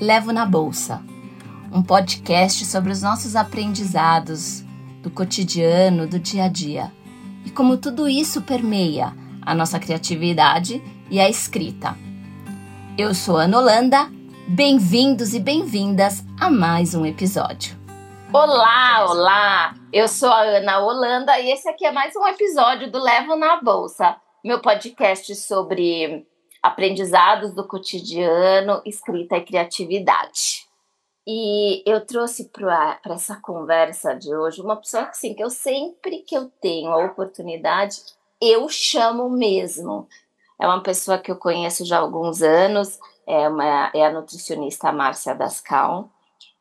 Levo na Bolsa, um podcast sobre os nossos aprendizados do cotidiano, do dia a dia e como tudo isso permeia a nossa criatividade e a escrita. Eu sou Ana Holanda, bem-vindos e bem-vindas a mais um episódio. Olá, olá! Eu sou a Ana Holanda e esse aqui é mais um episódio do Levo na Bolsa, meu podcast sobre aprendizados do cotidiano, escrita e criatividade. E eu trouxe para essa conversa de hoje uma pessoa assim, que eu sempre que eu tenho a oportunidade, eu chamo mesmo. É uma pessoa que eu conheço já há alguns anos, é, uma, é a nutricionista Márcia Dascal,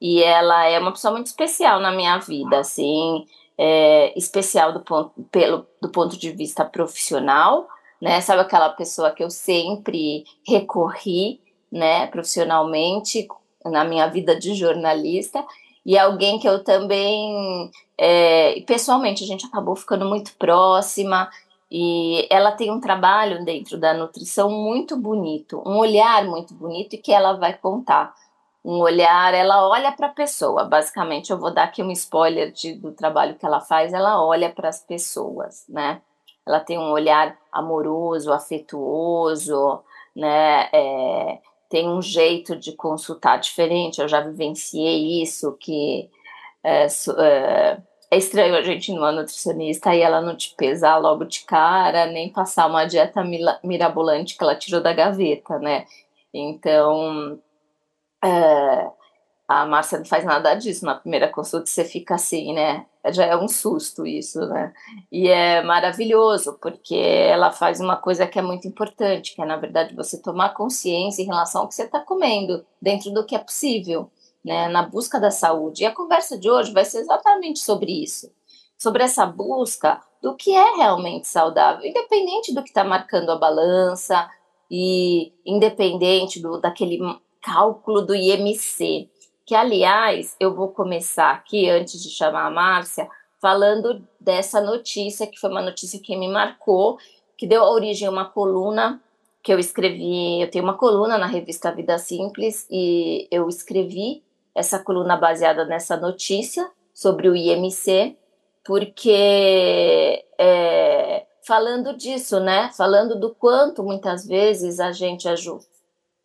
e ela é uma pessoa muito especial na minha vida, assim, é, especial do ponto, pelo, do ponto de vista profissional, né? Sabe aquela pessoa que eu sempre recorri, né, profissionalmente na minha vida de jornalista e alguém que eu também é, pessoalmente a gente acabou ficando muito próxima e ela tem um trabalho dentro da nutrição muito bonito, um olhar muito bonito e que ela vai contar. Um olhar, ela olha para a pessoa, basicamente. Eu vou dar aqui um spoiler de, do trabalho que ela faz. Ela olha para as pessoas, né? Ela tem um olhar amoroso, afetuoso, né? É, tem um jeito de consultar diferente. Eu já vivenciei isso, que é, é, é estranho a gente ir numa nutricionista e ela não te pesar logo de cara, nem passar uma dieta mirabolante que ela tirou da gaveta, né? Então, é, a Márcia não faz nada disso. Na primeira consulta você fica assim, né? Já é um susto isso, né? E é maravilhoso, porque ela faz uma coisa que é muito importante, que é, na verdade, você tomar consciência em relação ao que você está comendo, dentro do que é possível, né? Na busca da saúde. E a conversa de hoje vai ser exatamente sobre isso. Sobre essa busca do que é realmente saudável, independente do que está marcando a balança e independente do daquele cálculo do IMC que, aliás, eu vou começar aqui, antes de chamar a Márcia, falando dessa notícia, que foi uma notícia que me marcou, que deu origem a uma coluna que eu escrevi. Eu tenho uma coluna na revista Vida Simples e eu escrevi essa coluna baseada nessa notícia sobre o IMC, porque é, falando disso, né? Falando do quanto muitas vezes a gente é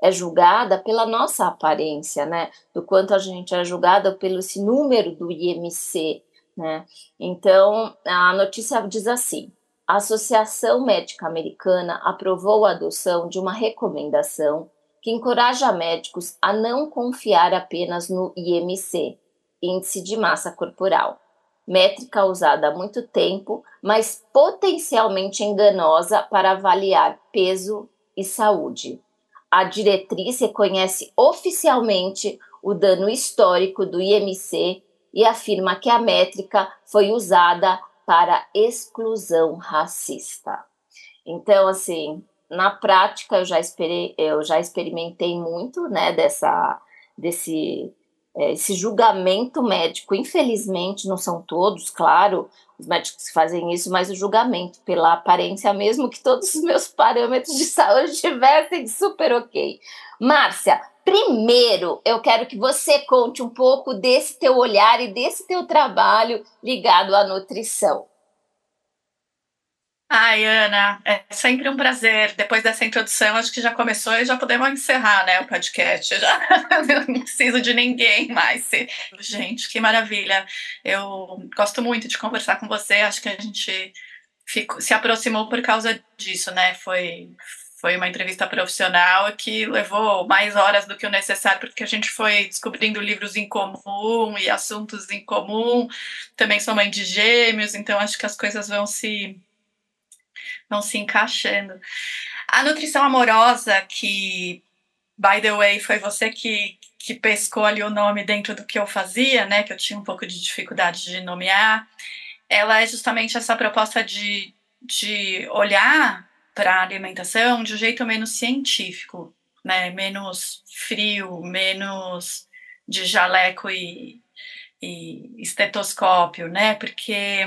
é julgada pela nossa aparência, né? Do quanto a gente é julgada pelo esse número do IMC, né? Então, a notícia diz assim: a Associação Médica Americana aprovou a adoção de uma recomendação que encoraja médicos a não confiar apenas no IMC, Índice de Massa Corporal, métrica usada há muito tempo, mas potencialmente enganosa para avaliar peso e saúde a diretriz reconhece oficialmente o dano histórico do IMC e afirma que a métrica foi usada para exclusão racista. Então, assim, na prática eu já esperei, eu já experimentei muito, né, dessa desse esse julgamento médico. Infelizmente, não são todos, claro, os médicos fazem isso, mas o julgamento pela aparência, mesmo que todos os meus parâmetros de saúde estivessem super ok. Márcia, primeiro eu quero que você conte um pouco desse teu olhar e desse teu trabalho ligado à nutrição. Ai, Ana, é sempre um prazer. Depois dessa introdução, acho que já começou e já podemos encerrar né, o podcast. Já não preciso de ninguém mais. Gente, que maravilha. Eu gosto muito de conversar com você. Acho que a gente ficou, se aproximou por causa disso, né? Foi, foi uma entrevista profissional que levou mais horas do que o necessário, porque a gente foi descobrindo livros em comum e assuntos em comum. Também sou mãe de gêmeos, então acho que as coisas vão se não se encaixando. A nutrição amorosa, que, by the way, foi você que, que pescou ali o nome dentro do que eu fazia, né? Que eu tinha um pouco de dificuldade de nomear. Ela é justamente essa proposta de, de olhar para a alimentação de um jeito menos científico, né? Menos frio, menos de jaleco e, e estetoscópio, né? Porque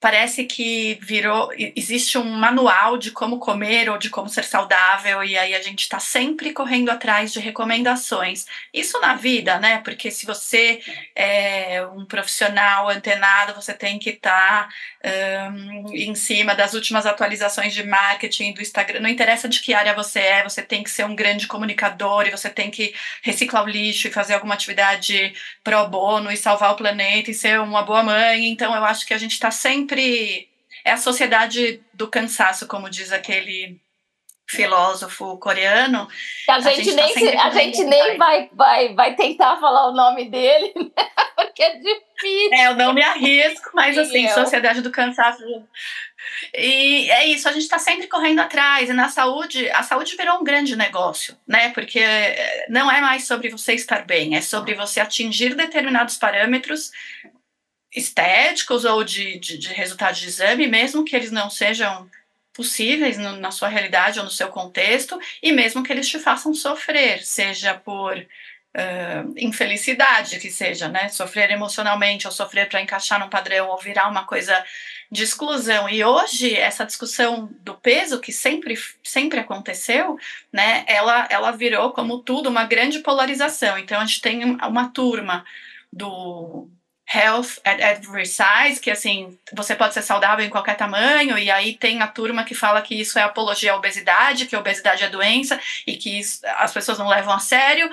parece que virou. Existe um manual de como comer ou de como ser saudável, e aí a gente está sempre correndo atrás de recomendações. Isso na vida, né? Porque se você é um profissional antenado, você tem que estar tá, um, em cima das últimas atualizações de marketing do Instagram. Não interessa de que área você é, você tem que ser um grande comunicador e você tem que reciclar o lixo e fazer alguma atividade pro bono e salvar o planeta e ser uma boa mãe. Então, eu acho que a gente está sempre sempre é a sociedade do cansaço, como diz aquele filósofo coreano. A gente, a gente nem, tá se, a gente nem vai, vai, vai tentar falar o nome dele, né? porque é difícil. É, eu não me arrisco, mas assim, sociedade do cansaço. E é isso, a gente está sempre correndo atrás. E na saúde, a saúde virou um grande negócio, né? Porque não é mais sobre você estar bem, é sobre você atingir determinados parâmetros estéticos ou de, de, de resultados de exame, mesmo que eles não sejam possíveis no, na sua realidade ou no seu contexto, e mesmo que eles te façam sofrer, seja por uh, infelicidade, que seja, né? Sofrer emocionalmente ou sofrer para encaixar num padrão ou virar uma coisa de exclusão. E hoje, essa discussão do peso, que sempre, sempre aconteceu, né? Ela, ela virou, como tudo, uma grande polarização. Então, a gente tem uma turma do Health at Every Size, que assim, você pode ser saudável em qualquer tamanho, e aí tem a turma que fala que isso é apologia à obesidade, que a obesidade é doença e que isso, as pessoas não levam a sério.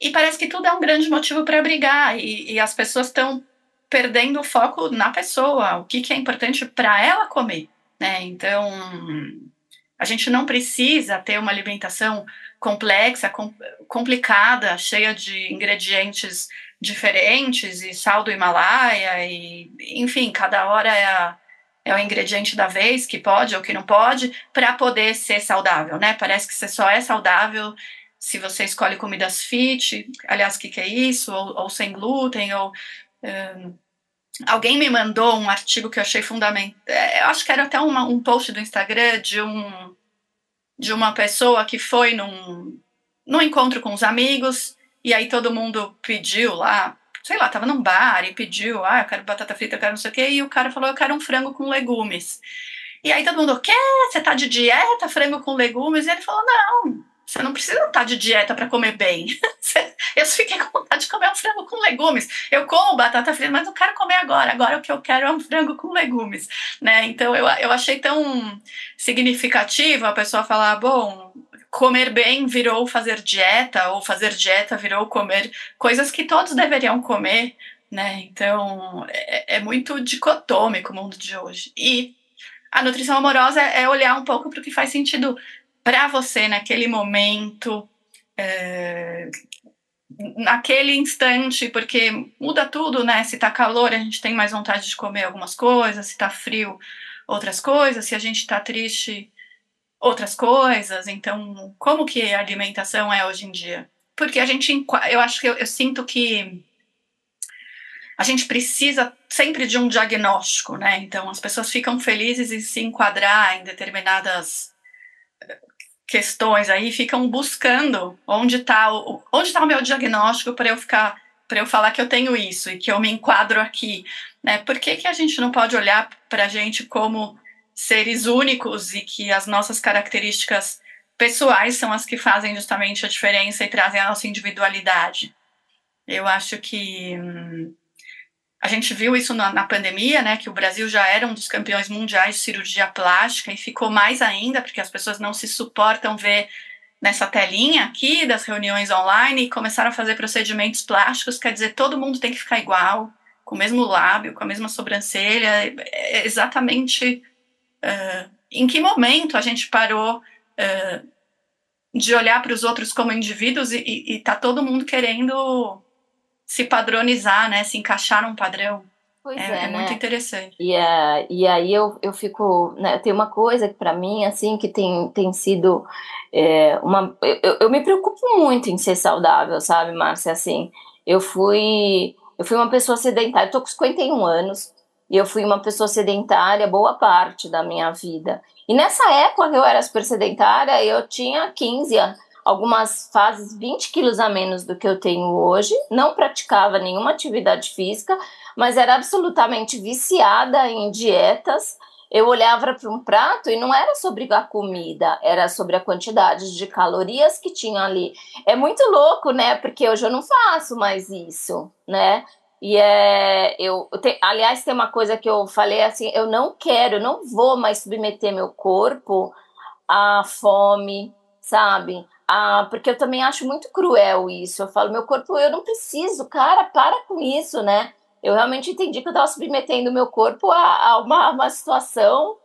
E parece que tudo é um grande motivo para brigar, e, e, as pessoas estão perdendo o foco na pessoa, o que, que é importante para ela comer. Né? Então, a gente não precisa ter uma alimentação complexa, com, complicada, cheia de ingredientes diferentes e sal do Himalaia e enfim, cada hora é, a, é o ingrediente da vez que pode ou que não pode para poder ser saudável, né? Parece que você só é saudável se você escolhe comidas fit, aliás, o que, que é isso? Ou, ou sem glúten, ou um, alguém me mandou um artigo que eu achei fundamental. É, eu acho que era até uma, um post do Instagram de um de uma pessoa que foi num, num encontro com os amigos e aí todo mundo pediu lá, sei lá, tava num bar e pediu, ah, eu quero batata frita, eu quero não sei o quê, e o cara falou, eu quero um frango com legumes. E aí todo mundo, quer? Você tá de dieta, frango com legumes? E ele falou, não, você não precisa estar de dieta para comer bem. eu fiquei com vontade de comer um frango com legumes. Eu como batata frita, mas não quero comer agora. Agora o que eu quero é um frango com legumes, né? Então eu, eu achei tão significativo a pessoa falar, bom, comer bem virou fazer dieta, ou fazer dieta virou comer coisas que todos deveriam comer, né? Então é, é muito dicotômico o mundo de hoje. E a nutrição amorosa é olhar um pouco para o que faz sentido para você naquele momento, é, naquele instante, porque muda tudo, né? Se tá calor, a gente tem mais vontade de comer algumas coisas, se tá frio, outras coisas, se a gente tá triste, outras coisas. Então, como que a alimentação é hoje em dia? Porque a gente, eu acho que eu, eu sinto que a gente precisa sempre de um diagnóstico, né? Então, as pessoas ficam felizes em se enquadrar em determinadas eh, questões aí, ficam buscando onde está o, onde tá o meu diagnóstico para eu ficar para eu falar que eu tenho isso e que eu me enquadro aqui, né? Por que, que a gente não pode olhar para a gente como seres únicos e que as nossas características pessoais são as que fazem justamente a diferença e trazem a nossa individualidade. Eu acho que hum, a gente viu isso na, na, pandemia, né, que o Brasil já era um dos campeões mundiais de cirurgia plástica e ficou mais ainda porque as pessoas não se suportam ver nessa telinha aqui das reuniões online e começaram a fazer procedimentos plásticos, quer dizer, todo mundo tem que ficar igual, com o mesmo lábio, com a mesma sobrancelha, é exatamente uh, em que momento a gente parou uh, de olhar para os outros como indivíduos e, está todo mundo querendo se padronizar, né, se encaixar num padrão. Pois é, é, é né? muito interessante. E, uh, e aí eu, eu fico. Né, tem uma coisa que para mim, assim, que tem, tem sido é, uma. Eu, eu me preocupo muito em ser saudável, sabe, Márcia? Assim, eu fui. Eu fui uma pessoa sedentária, eu tô com 51 anos, e eu fui uma pessoa sedentária boa parte da minha vida. E nessa época que eu era super sedentária, eu tinha 15 anos. algumas fases 20 quilos a menos do que eu tenho hoje, não praticava nenhuma atividade física, mas era absolutamente viciada em dietas. Eu olhava para um prato e não era sobre a comida, era sobre a quantidade de calorias que tinha ali. É muito louco, né? Porque hoje eu não faço mais isso, né? E é, eu, te, aliás, tem uma coisa que eu falei assim: eu não quero, eu não vou mais submeter meu corpo à fome, sabe? Ah, porque eu também acho muito cruel isso. Eu falo, meu corpo, eu não preciso, cara, para com isso, né? Eu realmente entendi que eu estava submetendo meu corpo a, a uma, uma situação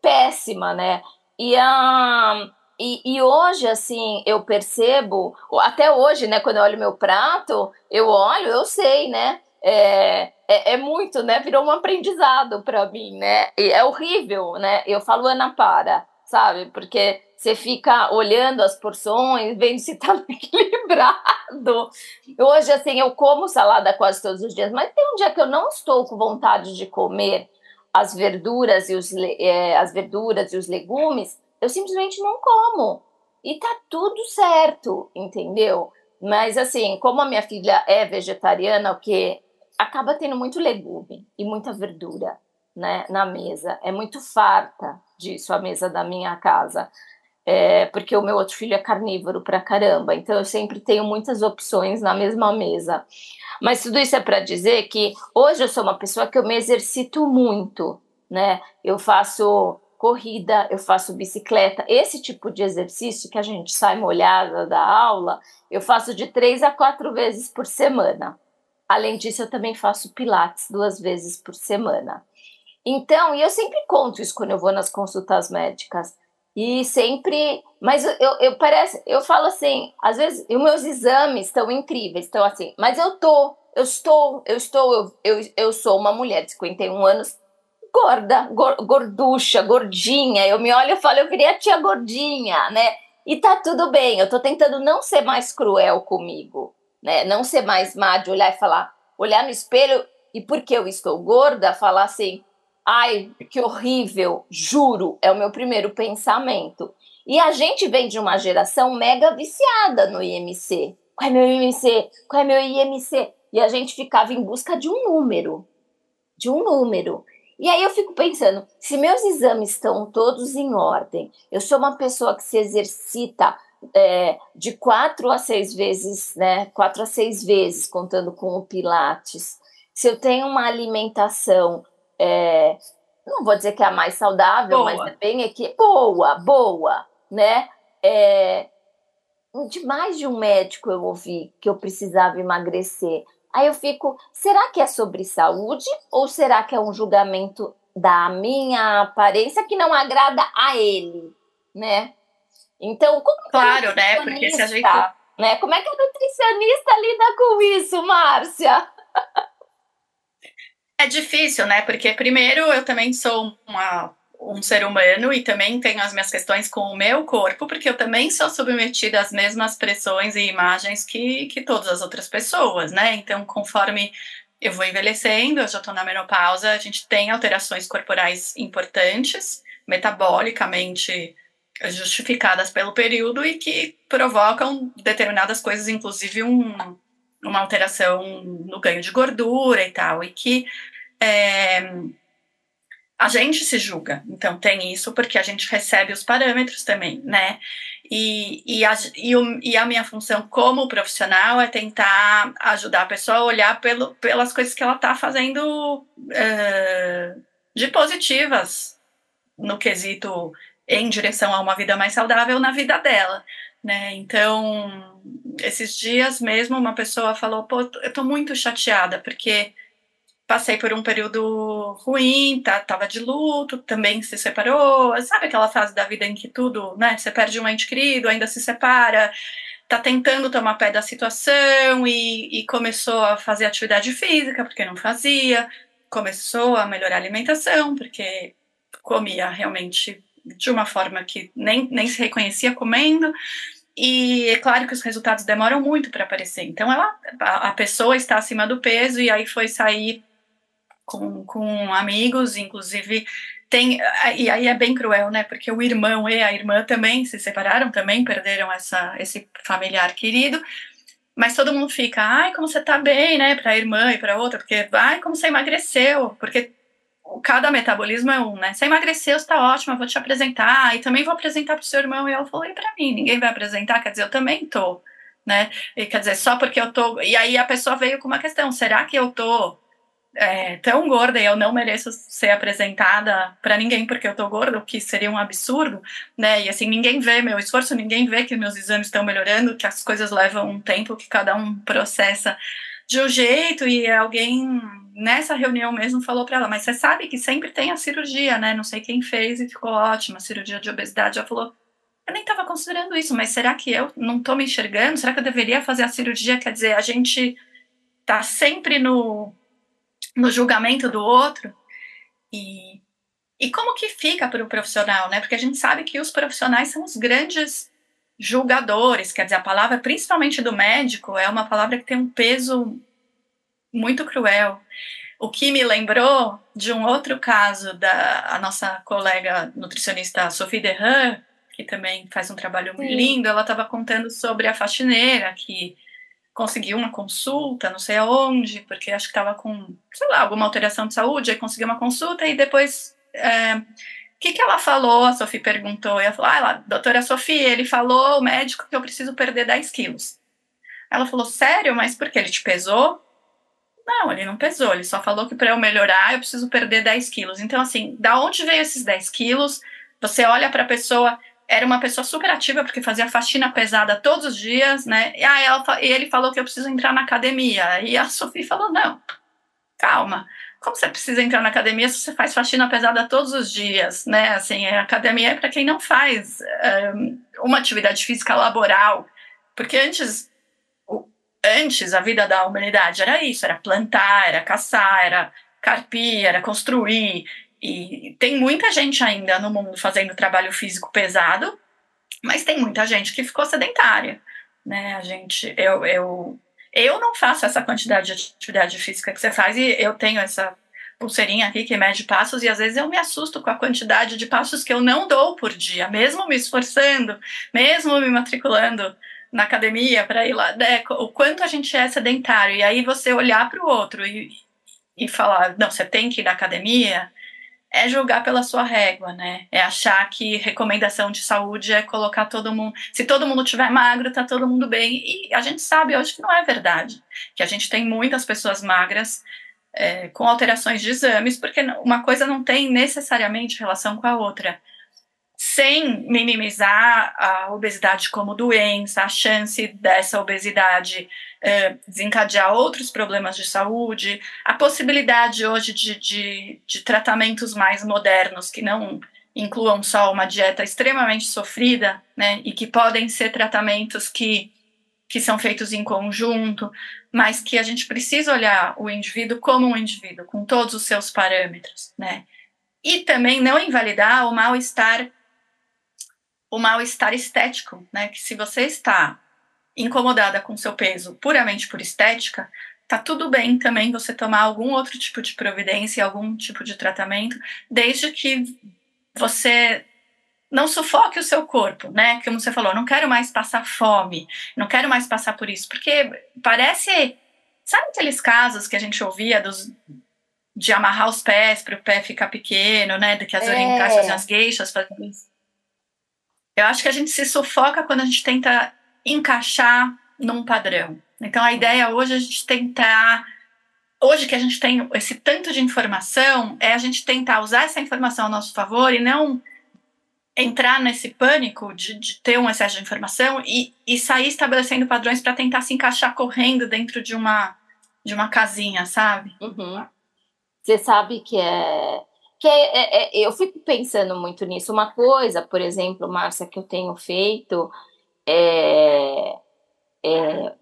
péssima, né? E, a, e, e, hoje, assim, eu percebo, até hoje, né, quando eu olho meu prato, eu olho, eu sei, né? É, é, é, muito, né? Virou um aprendizado para mim, né? E é horrível, né? Eu falo, Ana, para, sabe? Porque você fica olhando as porções, vendo se tá equilibrado. Hoje, assim, eu como salada quase todos os dias, mas tem um dia que eu não estou com vontade de comer as verduras e os, é, as verduras e os legumes, eu simplesmente não como. E tá tudo certo, entendeu? Mas assim, como a minha filha é vegetariana, o que acaba tendo muito legume e muita verdura né, na mesa. É muito farta disso a mesa da minha casa. É, porque o meu outro filho é carnívoro pra caramba, então eu sempre tenho muitas opções na mesma mesa. Mas tudo isso é para dizer que hoje eu sou uma pessoa que eu me exercito muito, né? Eu faço corrida, eu faço bicicleta, esse tipo de exercício que a gente sai molhada da aula, eu faço de três a quatro vezes por semana. Além disso, eu também faço pilates duas vezes por semana. Então, e eu sempre conto isso quando eu vou nas consultas médicas. E sempre, mas eu, eu parece, eu falo assim, às vezes, os meus exames estão incríveis, estão assim, mas eu tô, eu estou, eu estou, eu, eu, eu sou uma mulher de 51 anos, gorda, gorducha, gordinha. Eu me olho e falo, eu queria a tia gordinha, né? E tá tudo bem, eu tô tentando não ser mais cruel comigo né? Não ser mais má de olhar e falar, olhar no espelho e porque eu estou gorda, falar assim, ai, que horrível, juro, é o meu primeiro pensamento. E a gente vem de uma geração mega viciada no IMC. Qual é meu IMC? Qual é meu IMC? E a gente ficava em busca de um número, de um número. E aí eu fico pensando, se meus exames estão todos em ordem, eu sou uma pessoa que se exercita é, de quatro a seis vezes, né? Quatro a seis vezes, contando com o Pilates. Se eu tenho uma alimentação, é, não vou dizer que é a mais saudável, boa. mas é bem aqui, boa, boa, né? É, de mais de um médico eu ouvi que eu precisava emagrecer. Aí eu fico, será que é sobre saúde ou será que é um julgamento da minha aparência que não agrada a ele, né? Então, como claro, né? Porque se a gente né? Como é que a nutricionista lida com isso, Márcia? É difícil, né? Porque primeiro eu também sou uma, um ser humano e também tenho as minhas questões com o meu corpo, porque eu também sou submetida às mesmas pressões e imagens que, que todas as outras pessoas, né? Então, conforme eu vou envelhecendo, eu já estou na menopausa, a gente tem alterações corporais importantes, metabolicamente justificadas pelo período e que provocam determinadas coisas, inclusive um, uma alteração no ganho de gordura e tal, e que é, a gente se julga. Então, tem isso porque a gente recebe os parâmetros também, né? E, e, a, e, o, e a minha função como profissional é tentar ajudar a pessoa a olhar pelo, pelas coisas que ela está fazendo uh, de positivas no quesito em direção a uma vida mais saudável na vida dela, né? Então, esses dias mesmo uma pessoa falou: "Pô, eu tô muito chateada porque passei por um período ruim, tá, tava de luto, também se separou, sabe aquela fase da vida em que tudo, né, você perde um ente querido, ainda se separa, tá tentando tomar pé da situação e, e começou a fazer atividade física, porque não fazia, começou a melhorar a alimentação, porque comia realmente de uma forma que nem, nem se reconhecia comendo. E é claro que os resultados demoram muito para aparecer. Então, ela, a, a, pessoa está acima do peso e aí foi sair com, com amigos, inclusive tem e aí é bem cruel, né? Porque o irmão e a irmã também se separaram, também perderam essa esse familiar querido. Mas todo mundo fica, ai, como você tá bem, né, para a irmã e para outra, porque, ai, como você emagreceu, porque cada metabolismo é um, né? Você emagreceu, você tá ótima, eu vou te apresentar, e também vou apresentar pro seu irmão. E ela falou, e para mim, ninguém vai apresentar, quer dizer, eu também tô, né? E quer dizer, só porque eu tô. E aí a pessoa veio com uma questão: será que eu tô é, tão gorda e eu não mereço ser apresentada para ninguém porque eu tô gorda, o que seria um absurdo, né? E assim, ninguém vê meu esforço, ninguém vê que meus exames estão melhorando, que as coisas levam um tempo, que cada um processa de um jeito e alguém nessa reunião mesmo falou para ela, mas você sabe que sempre tem a cirurgia, né? Não sei quem fez e ficou ótima, cirurgia de obesidade. Ela falou, eu nem estava considerando isso, mas será que eu não estou me enxergando? Será que eu deveria fazer a cirurgia? Quer dizer, a gente tá sempre no no julgamento do outro. E, e como que fica para o profissional, né? Porque a gente sabe que os profissionais são os grandes julgadores, quer dizer, a palavra, principalmente do médico, é uma palavra que tem um peso muito cruel. O que me lembrou de um outro caso da a nossa colega nutricionista Sophie Derran, que também faz um trabalho muito lindo, ela estava contando sobre a faxineira que conseguiu uma consulta, não sei aonde, porque acho que estava com, sei lá, alguma alteração de saúde, aí conseguiu uma consulta e depois. É, o que, que ela falou? A Sofia perguntou. E ela falou: Ah, ela, doutora Sofia, ele falou, o médico, que eu preciso perder 10 quilos. Ela falou: Sério? Mas por que? Ele te pesou? Não, ele não pesou. Ele só falou que para eu melhorar eu preciso perder 10 quilos. Então, assim, da onde veio esses 10 quilos? Você olha para a pessoa, era uma pessoa super ativa, porque fazia faxina pesada todos os dias, né? E, aí ela, e ele falou que eu preciso entrar na academia. E a Sofia falou: não, calma. Como você precisa entrar na academia se você faz faxina pesada todos os dias, né? Assim, a academia é para quem não faz um, uma atividade física laboral, porque antes, antes a vida da humanidade era isso, era plantar, era caçar, era carpir, era construir, e tem muita gente ainda no mundo fazendo trabalho físico pesado, mas tem muita gente que ficou sedentária, né? A gente, eu, eu, eu não faço essa quantidade de atividade física que você faz e eu tenho essa pulseirinha aqui que mede passos e às vezes eu me assusto com a quantidade de passos que eu não dou por dia, mesmo me esforçando, mesmo me matriculando na academia para ir lá, né? o quanto a gente é sedentário e aí você olhar para o outro e, e falar, não, você tem que ir na academia, é julgar pela sua régua, né? É achar que recomendação de saúde é colocar todo mundo. Se todo mundo tiver magro, tá todo mundo bem. E a gente sabe hoje que não é verdade. Que a gente tem muitas pessoas magras é, com alterações de exames, porque uma coisa não tem necessariamente relação com a outra sem minimizar a obesidade como doença, a chance dessa obesidade é, desencadear outros problemas de saúde, a possibilidade hoje de, de, de tratamentos mais modernos que não incluam só uma dieta extremamente sofrida, né, e que podem ser tratamentos que, que são feitos em conjunto, mas que a gente precisa olhar o indivíduo como um indivíduo, com todos os seus parâmetros, né, e também não invalidar o mal-estar o mal-estar estético, né? Que se você está incomodada com seu peso puramente por estética, tá tudo bem também você tomar algum outro tipo de providência, algum tipo de tratamento, desde que você não sufoque o seu corpo, né? Como você falou, não quero mais passar fome, não quero mais passar por isso, porque parece, sabe aqueles casos que a gente ouvia dos de amarrar os pés para o pé ficar pequeno, né? De que as é. orientais faziam as gueixas faziam isso. Eu acho que a gente se sufoca quando a gente tenta encaixar num padrão. Então a ideia hoje é a gente tentar hoje que a gente tem esse tanto de informação, é a gente tentar usar essa informação a nosso favor e não entrar nesse pânico de, de ter um excesso de informação e, e sair estabelecendo padrões para tentar se encaixar correndo dentro de uma de uma casinha, sabe? Uhum. Você sabe que é que é, é, é, eu fico pensando muito nisso. Uma coisa, por exemplo, Márcia, que eu tenho feito é, é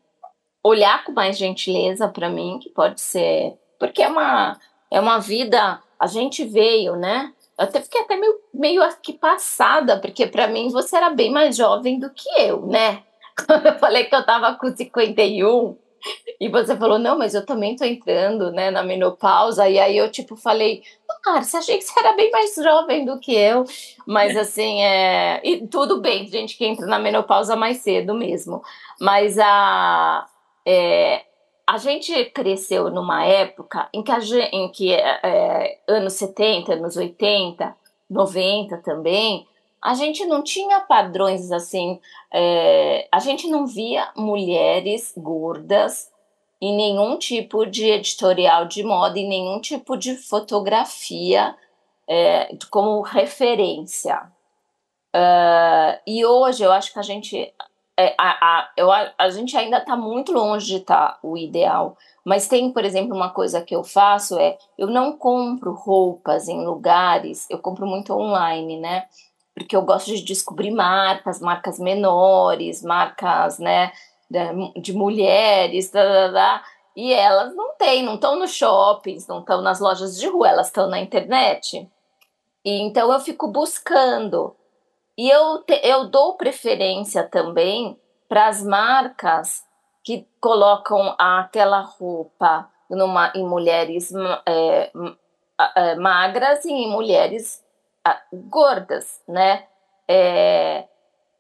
olhar com mais gentileza para mim, que pode ser. Porque é uma, é uma vida. A gente veio, né? Eu até fiquei até meio, meio aqui passada, porque para mim você era bem mais jovem do que eu, né? Quando eu falei que eu tava com 51, e você falou, não, mas eu também tô entrando, né, na menopausa, e aí eu, tipo, falei, não Márcia, achei que você era bem mais jovem do que eu. Mas assim, é. E tudo bem, gente que entra na menopausa mais cedo mesmo. Mas a. É, a gente cresceu numa época em que, a, em que é, anos 70, anos 80, 90 também, a gente não tinha padrões assim, é, a gente não via mulheres gordas em nenhum tipo de editorial de moda, em nenhum tipo de fotografia é, como referência. Uh, e hoje eu acho que a gente é, a, a, eu, a, a gente ainda está muito longe de estar tá o ideal. Mas tem, por exemplo, uma coisa que eu faço é eu não compro roupas em lugares, eu compro muito online, né? Porque eu gosto de descobrir marcas, marcas menores, marcas, né, de, mulheres, da, da, da, e elas não têm, não estão nos shoppings, não estão nas lojas de rua, elas estão na internet. E então eu fico buscando. E eu, te, eu dou preferência também para as marcas que colocam aquela roupa numa, em mulheres é, é, magras e em mulheres gordas, né? É,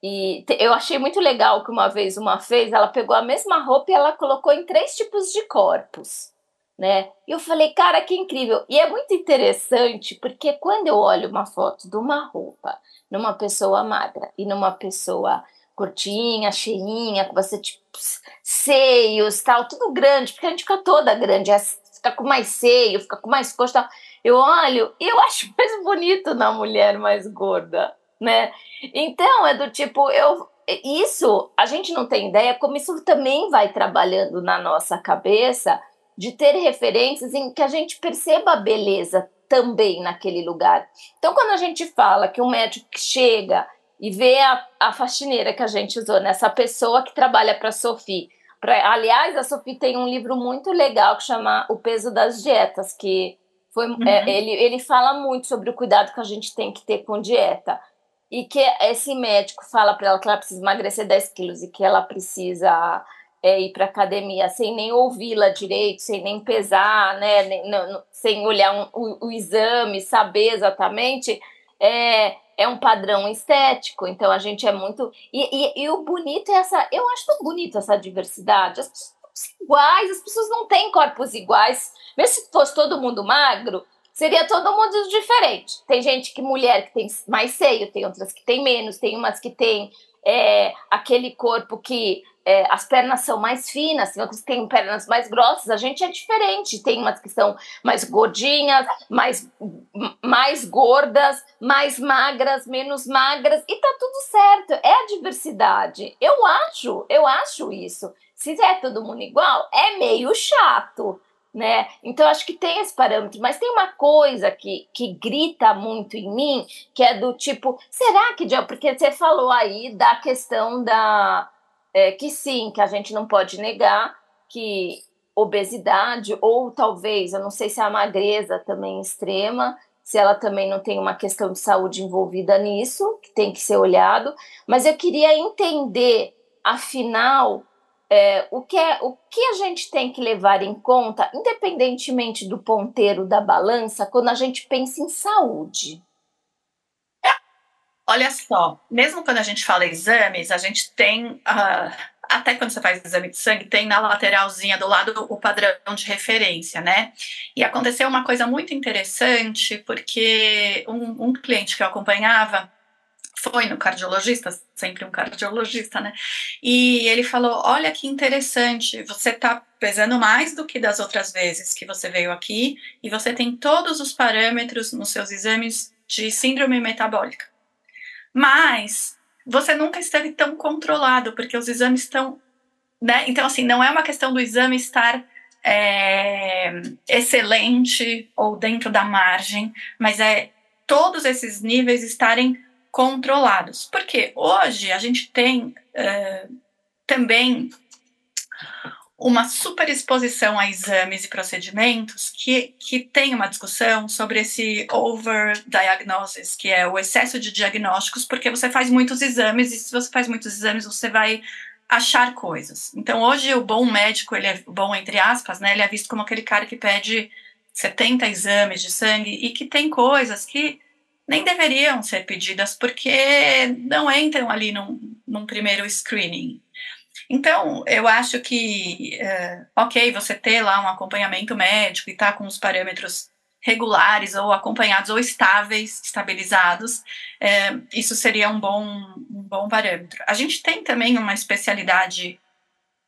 e eu achei muito legal que uma vez uma fez, ela pegou a mesma roupa e ela colocou em três tipos de corpos, né? E eu falei, cara, que incrível. E é muito interessante porque quando eu olho uma foto de uma roupa numa pessoa magra e numa pessoa curtinha, cheinha, com bastante tipo, seios, tal, tudo grande, porque a gente fica toda grande, é, fica com mais seio, fica com mais coxa, tal. Eu olho e eu acho mais bonito na mulher mais gorda, né? Então é do tipo, eu isso a gente não tem ideia como isso também vai trabalhando na nossa cabeça de ter referências em que a gente perceba a beleza também naquele lugar. Então, quando a gente fala que um médico chega e vê a, a faxineira que a gente usou nessa pessoa que trabalha para a Sophie. Pra, aliás, a Sophie tem um livro muito legal que chama O Peso das Dietas, que foi, uhum. é, ele, ele fala muito sobre o cuidado que a gente tem que ter com dieta. E que esse médico fala para ela que ela precisa emagrecer 10 quilos e que ela precisa é, ir para academia sem nem ouvi-la direito, sem nem pesar, né, nem, não, sem olhar um, o, o, exame, saber exatamente, é, é um padrão estético. Então a gente é muito. E, e, e o bonito é essa. Eu acho tão bonito essa diversidade. As pessoas iguais, as pessoas não têm corpos iguais. Mesmo se fosse todo mundo magro, seria todo mundo diferente. Tem gente que, mulher, que tem mais seio, tem outras que tem menos, tem umas que tem é, aquele corpo que é, as pernas são mais finas, tem outras que têm pernas mais grossas, a gente é diferente. Tem umas que são mais gordinhas, mais, mais gordas, mais magras, menos magras, e tá tudo certo. É a diversidade. Eu acho, eu acho isso. Se é todo mundo igual, é meio chato. Né? Então acho que tem esse parâmetro, mas tem uma coisa que, que grita muito em mim, que é do tipo, será que porque você falou aí da questão da é, que sim, que a gente não pode negar que obesidade, ou talvez, eu não sei se a magreza também extrema, se ela também não tem uma questão de saúde envolvida nisso, que tem que ser olhado, mas eu queria entender, afinal, é, o, que é, o que a gente tem que levar em conta, independentemente do ponteiro da balança, quando a gente pensa em saúde. Olha só, mesmo quando a gente fala exames, a gente tem, uh, até quando você faz exame de sangue, tem na lateralzinha do lado o padrão de referência, né? E aconteceu uma coisa muito interessante, porque um, um cliente que eu acompanhava foi no cardiologista, sempre um cardiologista, né? E ele falou: Olha que interessante, você tá pesando mais do que das outras vezes que você veio aqui, e você tem todos os parâmetros nos seus exames de síndrome metabólica. Mas você nunca esteve tão controlado, porque os exames estão. Né? Então, assim, não é uma questão do exame estar é, excelente ou dentro da margem, mas é todos esses níveis estarem controlados. Porque hoje a gente tem é, também uma superexposição a exames e procedimentos que, que tem uma discussão sobre esse overdiagnosis, que é o excesso de diagnósticos, porque você faz muitos exames e se você faz muitos exames, você vai achar coisas. Então, hoje o bom médico, ele é bom entre aspas, né? Ele é visto como aquele cara que pede 70 exames de sangue e que tem coisas que nem deveriam ser pedidas porque não entram ali num, num primeiro screening. Então, eu acho que, uh, ok, você ter lá um acompanhamento médico e estar tá com os parâmetros regulares ou acompanhados ou estáveis, estabilizados, é, isso seria um bom, um bom parâmetro. A gente tem também uma especialidade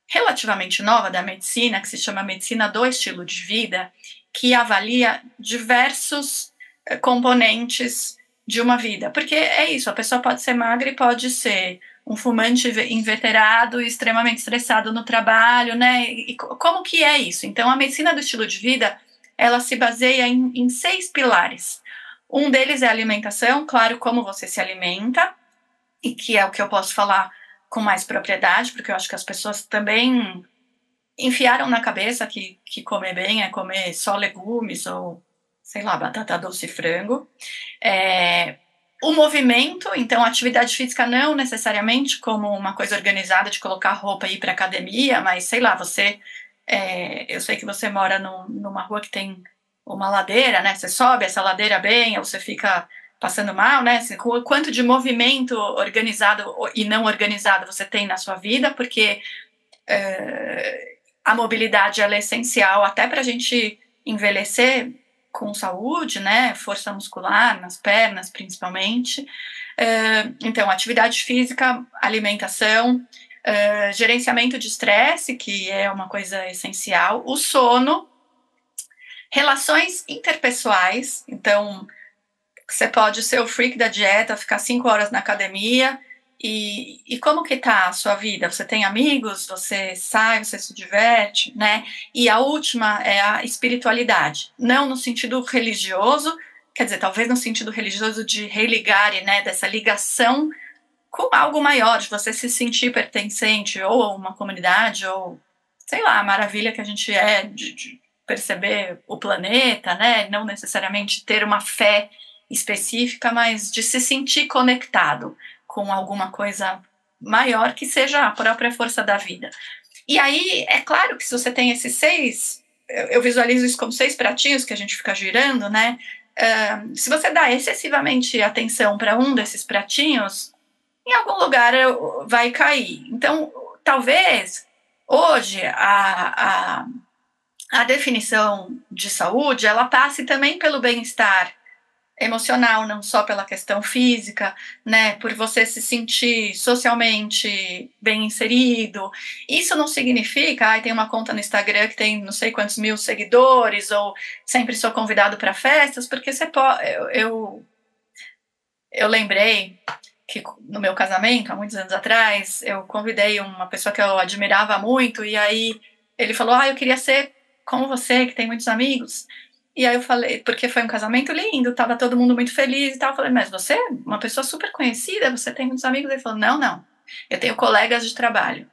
relativamente nova da medicina, que se chama medicina do estilo de vida, que avalia diversos componentes de uma vida. Porque é isso, a pessoa pode ser magra e pode ser um fumante inveterado e extremamente estressado no trabalho, né? E como que é isso? Então, a medicina do estilo de vida, ela se baseia em, em seis pilares. Um deles é a alimentação, claro, como você se alimenta, e que é o que eu posso falar com mais propriedade, porque eu acho que as pessoas também enfiaram na cabeça que, que comer bem é comer só legumes ou, sei lá, batata doce e frango. É, o movimento, então, atividade física não necessariamente como uma coisa organizada de colocar roupa e ir para academia, mas sei lá, você. É, eu sei que você mora no, numa rua que tem uma ladeira, né? Você sobe essa ladeira bem, ou você fica passando mal, né? Quanto de movimento organizado e não organizado você tem na sua vida, porque é, a mobilidade é essencial até para a gente envelhecer com saúde, né? Força muscular nas pernas, principalmente. É, então, atividade física, alimentação, é, gerenciamento de estresse, que é uma coisa essencial, o sono, relações interpessoais, então você pode ser o freak da dieta, ficar cinco horas na academia. E, e como que tá a sua vida? Você tem amigos? Você sai? Você se diverte? Né? E a última é a espiritualidade. Não no sentido religioso, quer dizer, talvez no sentido religioso de religar, né? Dessa ligação com algo maior, de você se sentir pertencente ou a uma comunidade, ou sei lá, a maravilha que a gente é de, de perceber o planeta, né? Não necessariamente ter uma fé específica, mas de se sentir conectado com alguma coisa maior que seja a própria força da vida. E aí, é claro que se você tem esses seis, eu visualizo isso como seis pratinhos que a gente fica girando, né? Uh, se você dá excessivamente atenção para um desses pratinhos, em algum lugar vai cair. Então, talvez hoje a, a, a definição de saúde ela passe também pelo bem-estar emocional, não só pela questão física, né, por você se sentir socialmente bem inserido. Isso não significa, ai, tem uma conta no Instagram que tem não sei quantos mil seguidores ou sempre sou convidado para festas, porque você pode, eu, eu, eu lembrei que no meu casamento, há muitos anos atrás, eu convidei uma pessoa que eu admirava muito e aí ele falou: "Ah, eu queria ser como você, que tem muitos amigos". E aí eu falei, porque foi um casamento lindo, tava todo mundo muito feliz e tal. Eu falei, mas você é uma pessoa super conhecida, você tem muitos amigos? Ele falou, não, não. Eu tenho colegas de trabalho.